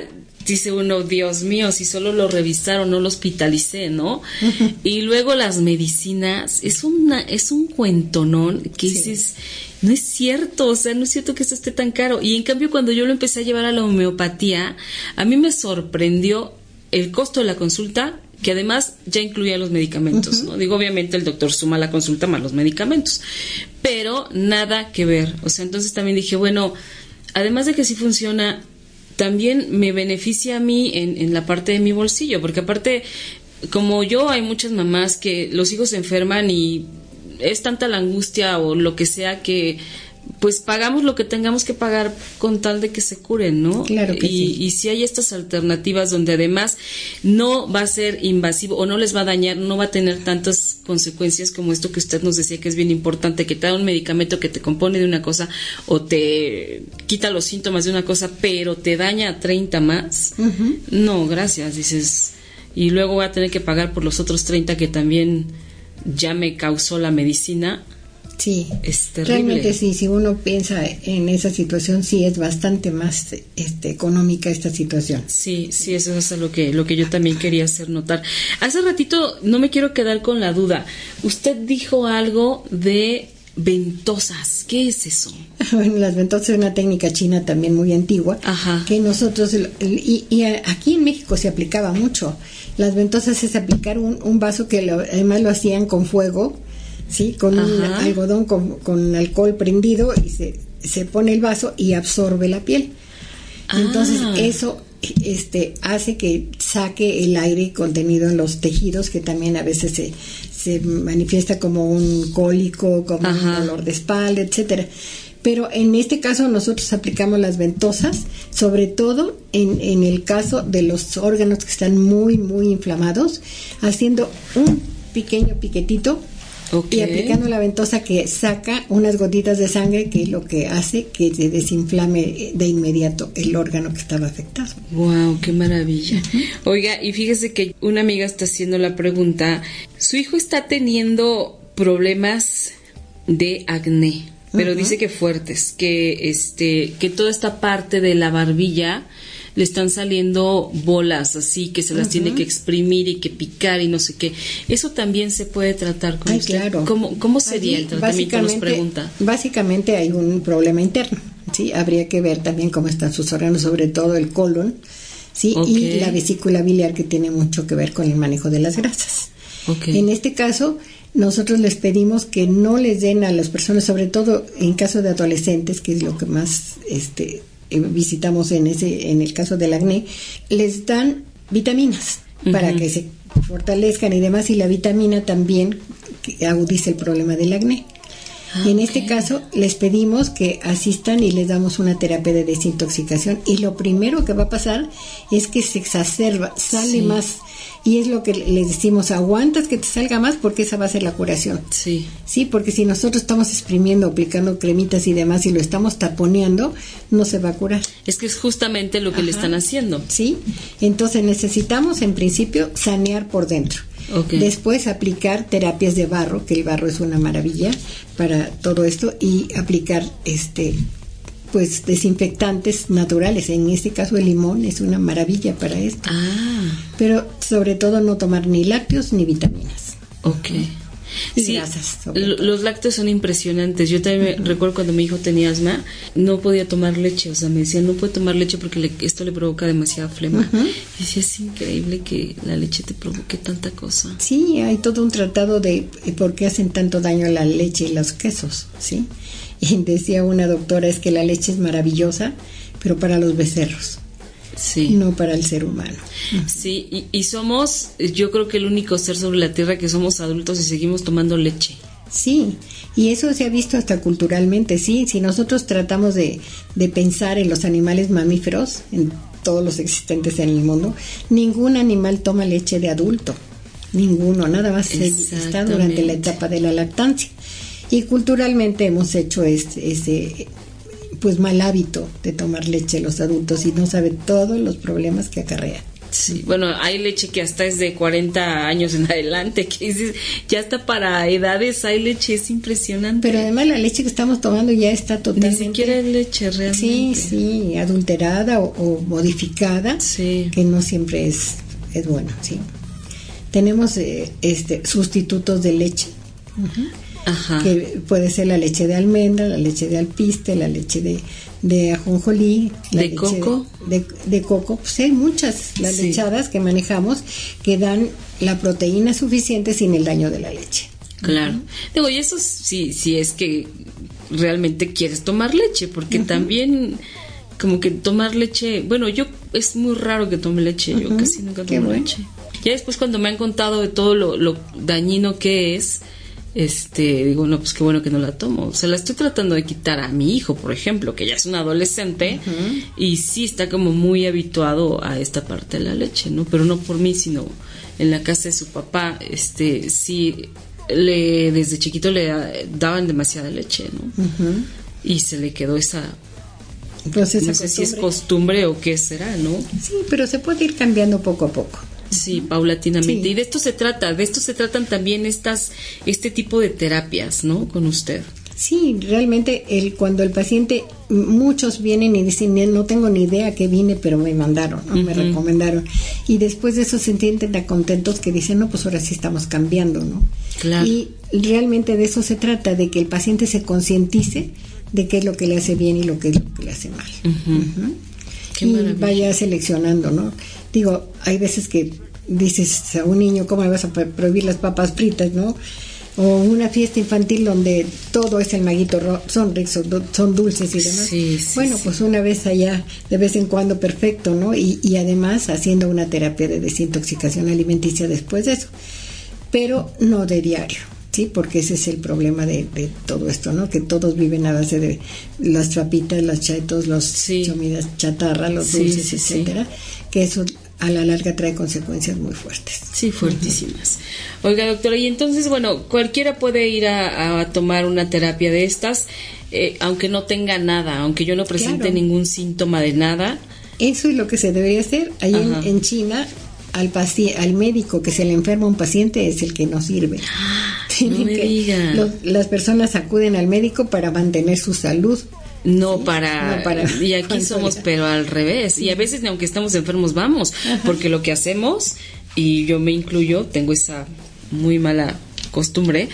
dice uno, Dios mío, si solo lo revisaron, no lo hospitalicé, ¿no? Y luego las medicinas, es una, es un cuentonón que Sí. dices, no es cierto, o sea, no es cierto que eso esté tan caro. Y en cambio, cuando yo lo empecé a llevar a la homeopatía, a mí me sorprendió el costo de la consulta, que además ya incluía los medicamentos, ¿no? Digo, obviamente el doctor suma la consulta más los medicamentos, pero nada que ver. O sea, entonces también dije, bueno, además de que sí funciona, también me beneficia a mí en, en la parte de mi bolsillo, porque aparte, como yo, hay muchas mamás que los hijos se enferman y es tanta la angustia o lo que sea que pues pagamos lo que tengamos que pagar con tal de que se curen, ¿no? Claro que y, sí. y si hay estas alternativas donde además no va a ser invasivo o no les va a dañar, no va a tener tantas consecuencias como esto que usted nos decía que es bien importante, que te da un medicamento que te compone de una cosa o te quita los síntomas de una cosa, pero te daña a 30 más. No, gracias, dices. Y luego voy a tener que pagar por los otros 30 que también ya me causó la medicina. Sí, Es terrible. realmente sí, si uno piensa en esa situación, sí es bastante más este, económica esta situación. Sí, sí, eso es lo que, lo que yo también quería hacer notar. Hace ratito no me quiero quedar con la duda. Usted dijo algo de ventosas. ¿Qué es eso? Bueno, las ventosas es una técnica china también muy antigua, Ajá. que nosotros, y, y aquí en México se aplicaba mucho. Las ventosas es aplicar un, un vaso que lo- además lo hacían con fuego, ¿sí? Con un algodón con, con alcohol prendido y se, se pone el vaso y absorbe la piel. Entonces Ah. eso este hace que saque el aire contenido en los tejidos que también a veces se, se manifiesta como un cólico, como Ajá. un dolor de espalda, etcétera. Pero en este caso nosotros aplicamos las ventosas, sobre todo en, en el caso de los órganos que están muy, muy inflamados, haciendo un pequeño piquetito Y aplicando la ventosa que saca unas gotitas de sangre que es lo que hace que se desinflame de inmediato el órgano que estaba afectado. Wow, qué maravilla. Oiga, y fíjese que una amiga está haciendo la pregunta. Su hijo está teniendo problemas de acné, pero dice que fuertes, que este, que toda esta parte de la barbilla le están saliendo bolas así que se las tiene que exprimir y que picar y no sé qué. Eso también se puede tratar con Ay, usted. claro. ¿Cómo, cómo sería Allí, el tratamiento? Nos pregunta. Básicamente hay un problema interno, ¿sí? Habría que ver también cómo están sus órganos, sobre todo el colon, ¿sí? Y la vesícula biliar que tiene mucho que ver con el manejo de las grasas. En este caso, nosotros les pedimos que no les den a las personas, sobre todo en caso de adolescentes, que es lo que más este, visitamos en ese, en el caso del acné, les dan vitaminas para que se fortalezcan y demás, y la vitamina también agudiza el problema del acné. Ah, en este ok. caso, les pedimos que asistan y les damos una terapia de desintoxicación. Y lo primero que va a pasar es que se exacerba, sale Sí. más. Y es lo que les decimos, aguantas que te salga más porque esa va a ser la curación. Sí. Sí, porque si nosotros estamos exprimiendo, aplicando cremitas y demás y lo estamos taponeando, no se va a curar. Es que es justamente lo que le están haciendo. ¿sí? Entonces necesitamos en principio sanear por dentro. Después aplicar terapias de barro, que el barro es una maravilla para todo esto y aplicar este pues desinfectantes naturales. En este caso el limón es una maravilla para esto. Ah, Pero sobre todo no tomar ni lácteos ni vitaminas. ok. Y grasas, todo. los lácteos son impresionantes. Yo también me recuerdo cuando mi hijo tenía asma, no podía tomar leche. O sea, me decían, no puede tomar leche porque le- esto le provoca demasiada flema. Y decía, es increíble que la leche te provoque tanta cosa. Sí, hay todo un tratado de eh, por qué hacen tanto daño la leche y los quesos, ¿sí? Y decía una doctora es que la leche es maravillosa, pero para los becerros, Sí. no para el ser humano. Sí, y, y somos, yo creo que el único ser sobre la tierra que somos adultos y seguimos tomando leche. Sí, y eso se ha visto hasta culturalmente, sí. Si nosotros tratamos de, de pensar en los animales mamíferos, en todos los existentes en el mundo, ningún animal toma leche de adulto. Ninguno, nada más está durante la etapa de la lactancia. Y culturalmente hemos hecho este, ese pues mal hábito de tomar leche los adultos y no sabe todos los problemas que acarrea. Sí, bueno, hay leche que hasta es de 40 años en adelante, que dices, ya está para edades, hay leche, es impresionante. Pero además la leche que estamos tomando ya está Ni totalmente siquiera es leche Sí, realmente. sí, adulterada o, o modificada, Sí. que no siempre es, es bueno, sí. Tenemos eh, este sustitutos de leche, Ajá. que puede ser la leche de almendra, la leche de alpiste, la leche de, de ajonjolí, la ¿De leche coco? De, de coco, pues hay muchas, las Sí. lechadas que manejamos que dan la proteína suficiente sin el daño de la leche. Claro. Digo, y eso sí, sí es que realmente quieres tomar leche, porque también como que tomar leche, bueno, yo es muy raro que tome leche, yo casi nunca tomo leche. Ya después cuando me han contado de todo lo, lo dañino que es, este, digo, no, pues qué bueno que no la tomo. O sea, la estoy tratando de quitar a mi hijo, por ejemplo, que ya es un adolescente y sí está como muy habituado a esta parte de la leche, ¿no? Pero no por mí, sino en la casa de su papá, este, sí, le, desde chiquito le daban demasiada leche, ¿no? Y se le quedó esa Entonces, no sé si es costumbre o qué será, ¿no? Sí, pero se puede ir cambiando poco a poco. Sí, paulatinamente. Sí. Y de esto se trata, de esto se tratan también estas, este tipo de terapias, ¿no? Con usted. Sí, realmente el, cuando el paciente, muchos vienen y dicen, no tengo ni idea que vine, pero me mandaron, ¿no? me recomendaron. Y después de eso se sienten tan contentos que dicen, no, pues ahora sí estamos cambiando, ¿no? Claro. Y realmente de eso se trata, de que el paciente se concientice de qué es lo que le hace bien y lo que es lo que le hace mal. Qué y vaya seleccionando, ¿no? Digo, hay veces que dices a un niño, ¿cómo le vas a pro- prohibir las papas fritas, no? O una fiesta infantil donde todo es el maguito son, du- son dulces y demás. Sí, sí, bueno, sí. pues una vez allá, de vez en cuando, perfecto, ¿no? Y, y además haciendo una terapia de desintoxicación alimenticia después de eso. Pero no de diario. Sí, porque ese es el problema de, de todo esto, ¿no? Que todos viven a base de las trapitas, las chetos, los comidas chatarra, los dulces, etcétera, que eso a la larga trae consecuencias muy fuertes. Sí, fuertísimas. Oiga, doctora, y entonces, bueno, cualquiera puede ir a, a tomar una terapia de estas, eh, aunque no tenga nada, aunque yo no presente Claro. ningún síntoma de nada. Eso es lo que se debería hacer. Ahí en, China, al, paci- al médico que se le enferma a un paciente es el que no sirve. Tienen me que- diga. los- las personas acuden al médico para mantener su salud. No para, no para y aquí somos pero al revés y a veces ni aunque estamos enfermos vamos porque lo que hacemos y yo me incluyo tengo esa muy mala costumbre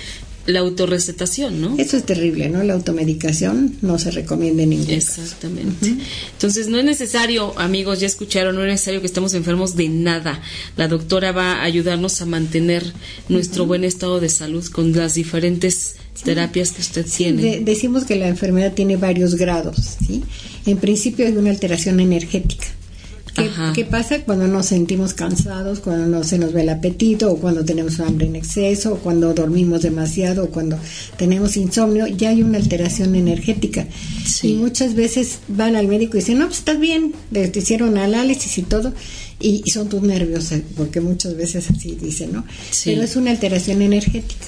la autorrecetación no Eso es terrible, ¿no? La automedicación no se recomienda en ningún caso. Exactamente. Entonces, no es necesario, amigos, ya escucharon, no es necesario que estemos enfermos de nada. La doctora va a ayudarnos a mantener nuestro buen estado de salud con las diferentes terapias que usted tiene. De- decimos que la enfermedad tiene varios grados, ¿sí? En principio hay una alteración energética. ¿Qué, pasa cuando nos sentimos cansados, cuando no se nos ve el apetito, o cuando tenemos hambre en exceso, o cuando dormimos demasiado, o cuando tenemos insomnio? Ya hay una alteración energética. Sí. Y muchas veces van al médico y dicen, no, pues estás bien, te te hicieron análisis y todo, y, y son tus nervios, eh, porque muchas veces así dicen, ¿no? Sí. Pero es una alteración energética.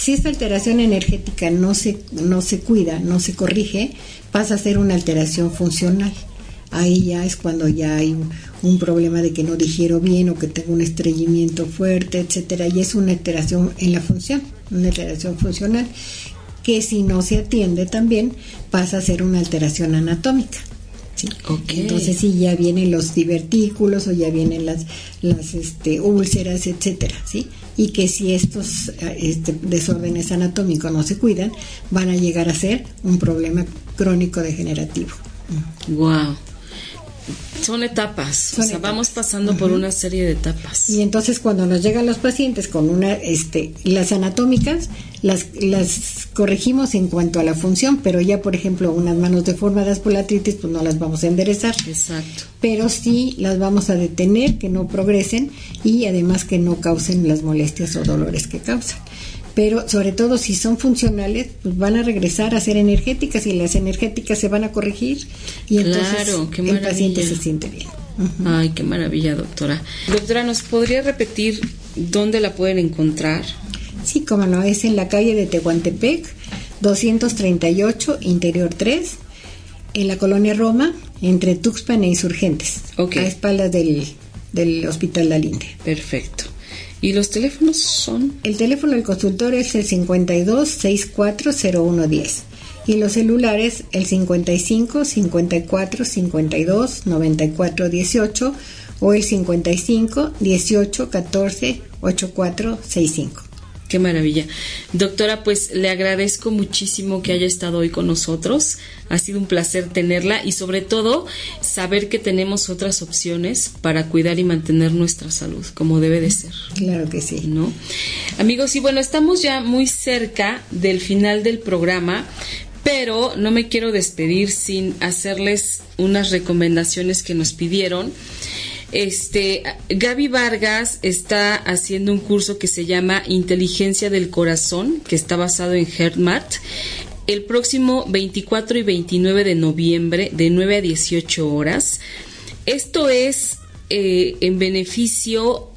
Si esta alteración energética no se, no se cuida, no se corrige, pasa a ser una alteración funcional. Ahí ya es cuando ya hay un, un problema de que no digiero bien o que tengo un estreñimiento fuerte, etcétera, y es una alteración en la función, una alteración funcional, que si no se atiende también pasa a ser una alteración anatómica. Entonces sí ya vienen los divertículos o ya vienen las las este, úlceras, etcétera, ¿sí? Y que si estos este, desórdenes anatómicos no se cuidan, van a llegar a ser un problema crónico degenerativo. Wow. Son etapas, Son o sea, etapas. vamos pasando por una serie de etapas. Y entonces cuando nos llegan los pacientes con una, este, las anatómicas, las, las corregimos en cuanto a la función, pero ya por ejemplo unas manos deformadas por la artritis, pues no las vamos a enderezar. Exacto. pero sí las vamos a detener, que no progresen y además que no causen las molestias o dolores que causan. Pero sobre todo si son funcionales, pues van a regresar a ser energéticas y las energéticas se van a corregir y entonces Claro, qué el paciente se siente bien. Ay, qué maravilla, doctora. Doctora, ¿nos podría repetir dónde la pueden encontrar? Sí, como no, es en la calle de Tehuantepec, 238, Interior 3, en la colonia Roma, entre Tuxpan e Insurgentes, a espaldas del, del Hospital La Linde. Perfecto. ¿Y los teléfonos son? El teléfono del consultorio es el 52 64 0110 y los celulares el 55 54 52 94 18 o el 55 18 14 84 65. Qué maravilla. Doctora, pues le agradezco muchísimo que haya estado hoy con nosotros. Ha sido un placer tenerla y sobre todo saber que tenemos otras opciones para cuidar y mantener nuestra salud, como debe de ser. Claro que sí. ¿no? Amigos, y bueno, estamos ya muy cerca del final del programa, Pero no me quiero despedir sin hacerles unas recomendaciones que nos pidieron. Este, Gaby Vargas está haciendo un curso que se llama Inteligencia del Corazón, que está basado en HeartMath. El próximo 24 y 29 de noviembre, de 9 a 18 horas. Esto es eh, en beneficio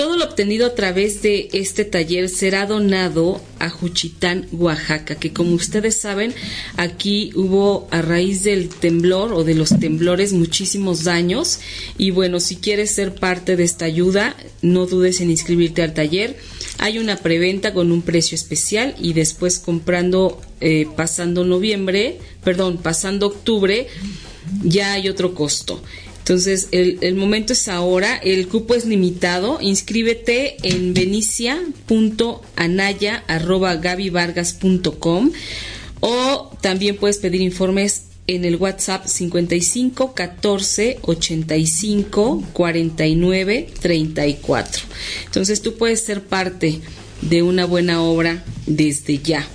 todo lo obtenido a través de este taller será donado a Juchitán, Oaxaca, que como ustedes saben, aquí hubo a raíz del temblor o de los temblores muchísimos daños. Y bueno, si quieres ser parte de esta ayuda, no dudes en inscribirte al taller. Hay una preventa con un precio especial y después comprando, eh, pasando noviembre, perdón, pasando octubre, ya hay otro costo. Entonces, el, momento es ahora, el cupo es limitado. Inscríbete en venicia.anaya.gabivargas.com o también puedes pedir informes en el WhatsApp 55 14 85 49 34. Entonces, tú puedes ser parte de una buena obra desde ya.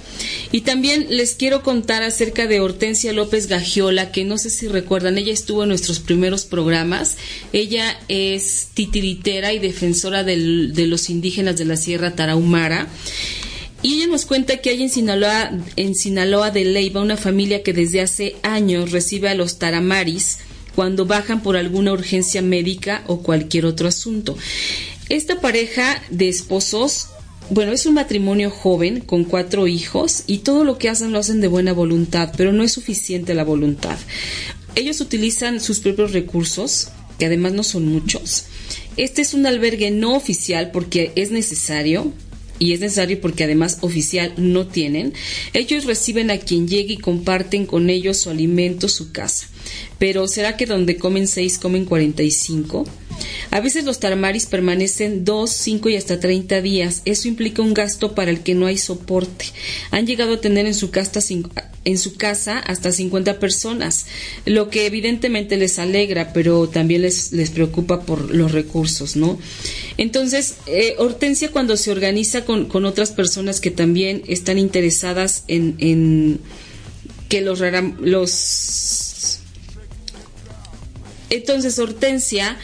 Y también les quiero contar acerca de Hortensia López Gagiola, que no sé si recuerdan, ella estuvo en nuestros primeros programas. Ella es titiritera y defensora de los indígenas de la Sierra Tarahumara. Y ella nos cuenta que hay en Sinaloa, en Sinaloa de Leiva una familia que desde hace años recibe a los taramaris cuando bajan por alguna urgencia médica o cualquier otro asunto. Esta pareja de esposos bueno, es un matrimonio joven con cuatro hijos y todo lo que hacen lo hacen de buena voluntad, pero no es suficiente la voluntad. Ellos utilizan sus propios recursos, que además no son muchos. Este es un albergue no oficial porque es necesario, y es necesario porque además oficial no tienen, ellos reciben a quien llegue y comparten con ellos su alimento, su casa. Pero ¿será que donde comen seis comen cuarenta y cinco? A veces los tarmaris permanecen dos, cinco y hasta treinta días. Eso implica un gasto para el que no hay soporte. Han llegado a tener en su casa, en su casa hasta 50 personas, lo que evidentemente les alegra, pero también les, les preocupa por los recursos, ¿no? Entonces, eh, Hortensia cuando se organiza con, con, otras personas que también están interesadas en, en que los, los... Entonces, Hortensia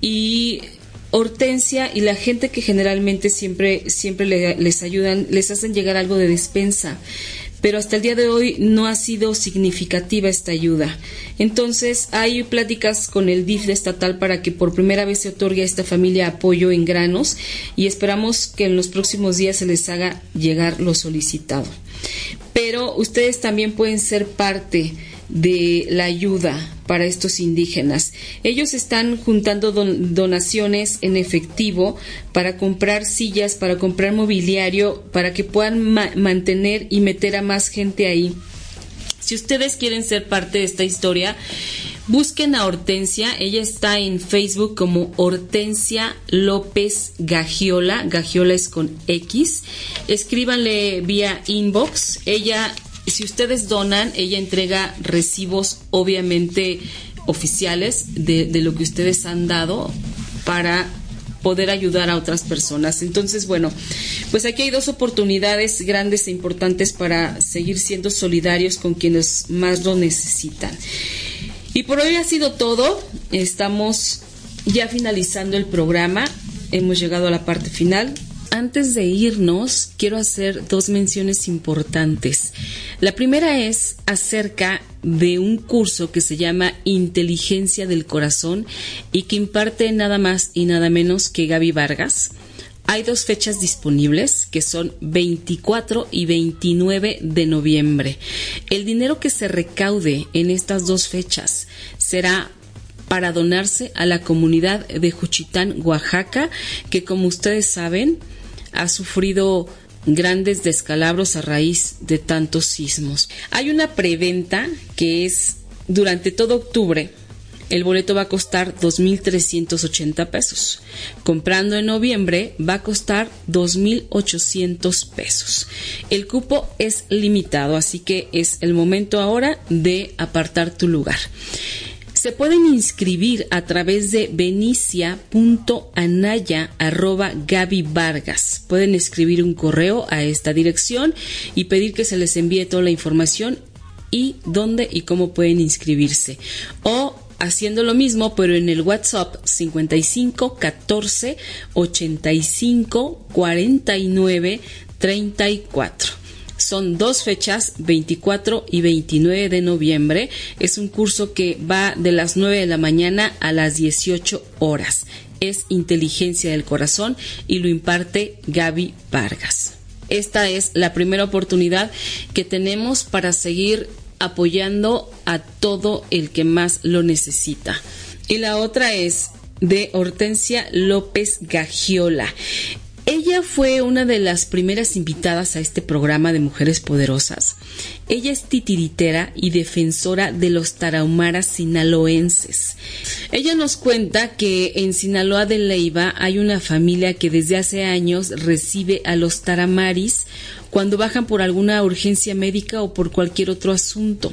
y Hortensia y la gente que generalmente siempre, siempre les ayudan, les hacen llegar algo de despensa. Pero hasta el día de hoy no ha sido significativa esta ayuda. Entonces hay pláticas con el DIF estatal para que por primera vez se otorgue a esta familia apoyo en granos y esperamos que en los próximos días se les haga llegar lo solicitado. Pero ustedes también pueden ser parte de la ayuda para estos indígenas. Ellos están juntando donaciones en efectivo para comprar sillas, para comprar mobiliario, para que puedan mantener y meter a más gente ahí. Si ustedes quieren ser parte de esta historia, busquen a Hortensia. Ella está en Facebook como Hortensia López Gagiola. Gagiola es con X. Escríbanle vía inbox. Ella si ustedes donan, ella entrega recibos obviamente oficiales de, lo que ustedes han dado para poder ayudar a otras personas. Entonces, bueno, pues aquí hay dos oportunidades grandes e importantes para seguir siendo solidarios con quienes más lo necesitan. Y por hoy ha sido todo. Estamos ya finalizando el programa. Hemos llegado a la parte final. Antes de irnos, quiero hacer dos menciones importantes. La primera es acerca de un curso que se llama Inteligencia del Corazón y que imparte nada más y nada menos que Gaby Vargas. Hay dos fechas disponibles que son 24 y 29 de noviembre. El dinero que se recaude en estas dos fechas será para donarse a la comunidad de Juchitán, Oaxaca, que como ustedes saben, ha sufrido grandes descalabros a raíz de tantos sismos. Hay una preventa que es durante todo octubre. El boleto va a costar 2.380 pesos. Comprando en noviembre va a costar 2.800 pesos. El cupo es limitado, así que es el momento ahora de apartar tu lugar. Se pueden inscribir a través de venicia.anaya.gaby Pueden escribir un correo a esta dirección y pedir que se les envíe toda la información y dónde y cómo pueden inscribirse. O haciendo lo mismo, pero en el WhatsApp 55 14 85 49 34. Son dos fechas, 24 y 29 de noviembre. Es un curso que va de las 9 de la mañana a las 18 horas. Es inteligencia del corazón y lo imparte Gaby Vargas. Esta es la primera oportunidad que tenemos para seguir apoyando a todo el que más lo necesita. Y la otra es de Hortensia López Gagiola. Ella fue una de las primeras invitadas a este programa de Mujeres Poderosas. Ella es titiritera y defensora de los tarahumaras sinaloenses. Ella nos cuenta que en Sinaloa de Leiva hay una familia que desde hace años recibe a los taramaris cuando bajan por alguna urgencia médica o por cualquier otro asunto.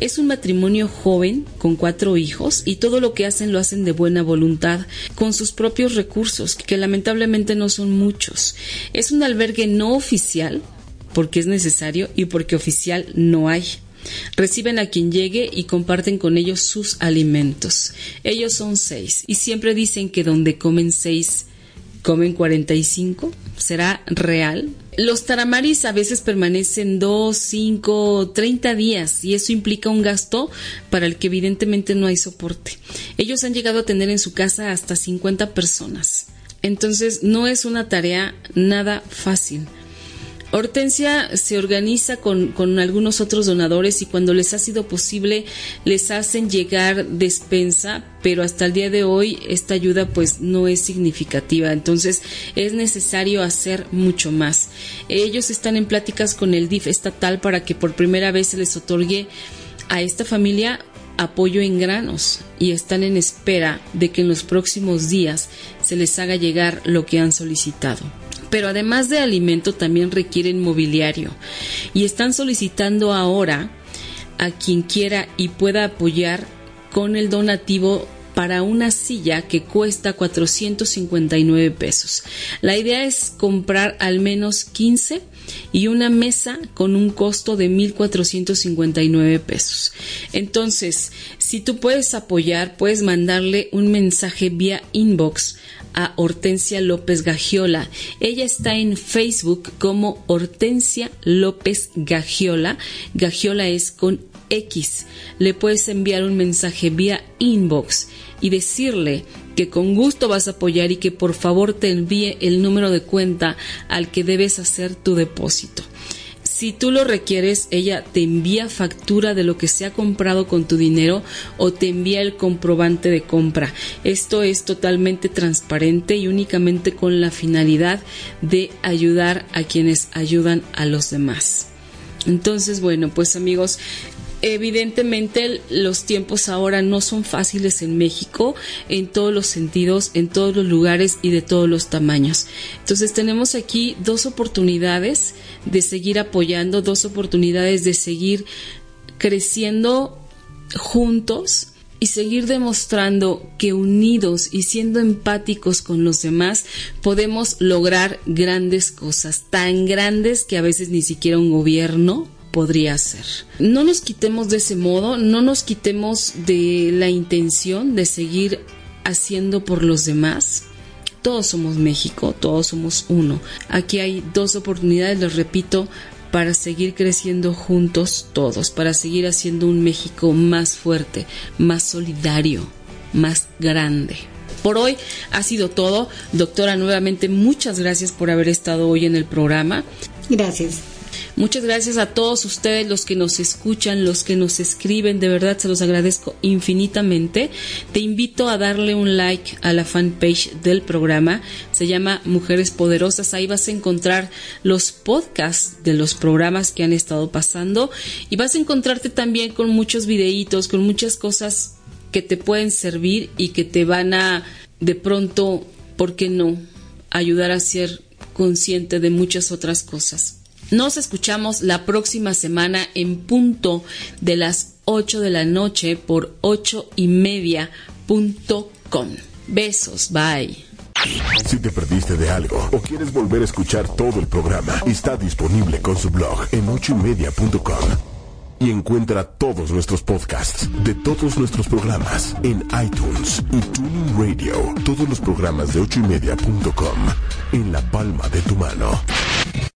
Es un matrimonio joven con cuatro hijos y todo lo que hacen lo hacen de buena voluntad, con sus propios recursos, que lamentablemente no son muchos. Es un albergue no oficial, porque es necesario y porque oficial no hay. Reciben a quien llegue y comparten con ellos sus alimentos. Ellos son seis y siempre dicen que donde comen seis, comen cuarenta y cinco. ¿Será real? Los taramaris a veces permanecen dos, cinco, treinta días y eso implica un gasto para el que evidentemente no hay soporte. Ellos han llegado a tener en su casa hasta 50 personas. Entonces no es una tarea nada fácil. Hortensia se organiza con, algunos otros donadores y cuando les ha sido posible les hacen llegar despensa, pero hasta el día de hoy esta ayuda pues no es significativa. Entonces es necesario hacer mucho más. Ellos están en pláticas con el DIF estatal para que por primera vez se les otorgue a esta familia apoyo en granos y están en espera de que en los próximos días se les haga llegar lo que han solicitado pero además de alimento también requieren mobiliario y están solicitando ahora a quien quiera y pueda apoyar con el donativo para una silla que cuesta 459 pesos. La idea es comprar al menos 15 y una mesa con un costo de 1.459 pesos. Entonces, si tú puedes apoyar, puedes mandarle un mensaje vía inbox a Hortensia López Gagiola. Ella está en Facebook como Hortensia López Gagiola. Gagiola es con X. Le puedes enviar un mensaje vía inbox y decirle que con gusto vas a apoyar y que por favor te envíe el número de cuenta al que debes hacer tu depósito. Si tú lo requieres, ella te envía factura de lo que se ha comprado con tu dinero o te envía el comprobante de compra. Esto es totalmente transparente y únicamente con la finalidad de ayudar a quienes ayudan a los demás. Entonces, bueno, pues amigos, Evidentemente los tiempos ahora no son fáciles en México en todos los sentidos, en todos los lugares y de todos los tamaños. Entonces tenemos aquí dos oportunidades de seguir apoyando, dos oportunidades de seguir creciendo juntos y seguir demostrando que unidos y siendo empáticos con los demás podemos lograr grandes cosas, tan grandes que a veces ni siquiera un gobierno podría ser. No nos quitemos de ese modo, no nos quitemos de la intención de seguir haciendo por los demás. Todos somos México, todos somos uno. Aquí hay dos oportunidades, les repito, para seguir creciendo juntos todos, para seguir haciendo un México más fuerte, más solidario, más grande. Por hoy ha sido todo. Doctora, nuevamente muchas gracias por haber estado hoy en el programa. Gracias. Muchas gracias a todos ustedes los que nos escuchan, los que nos escriben, de verdad se los agradezco infinitamente. Te invito a darle un like a la fanpage del programa, se llama Mujeres Poderosas, ahí vas a encontrar los podcasts de los programas que han estado pasando y vas a encontrarte también con muchos videitos, con muchas cosas que te pueden servir y que te van a de pronto, ¿por qué no?, ayudar a ser consciente de muchas otras cosas. Nos escuchamos la próxima semana en punto de las 8 de la noche por 8 y media.com. Besos, bye. Si te perdiste de algo o quieres volver a escuchar todo el programa, está disponible con su blog en ochoymedia.com. Y encuentra todos nuestros podcasts de todos nuestros programas en iTunes y Tuning Radio. Todos los programas de ochoymedia.com en la palma de tu mano.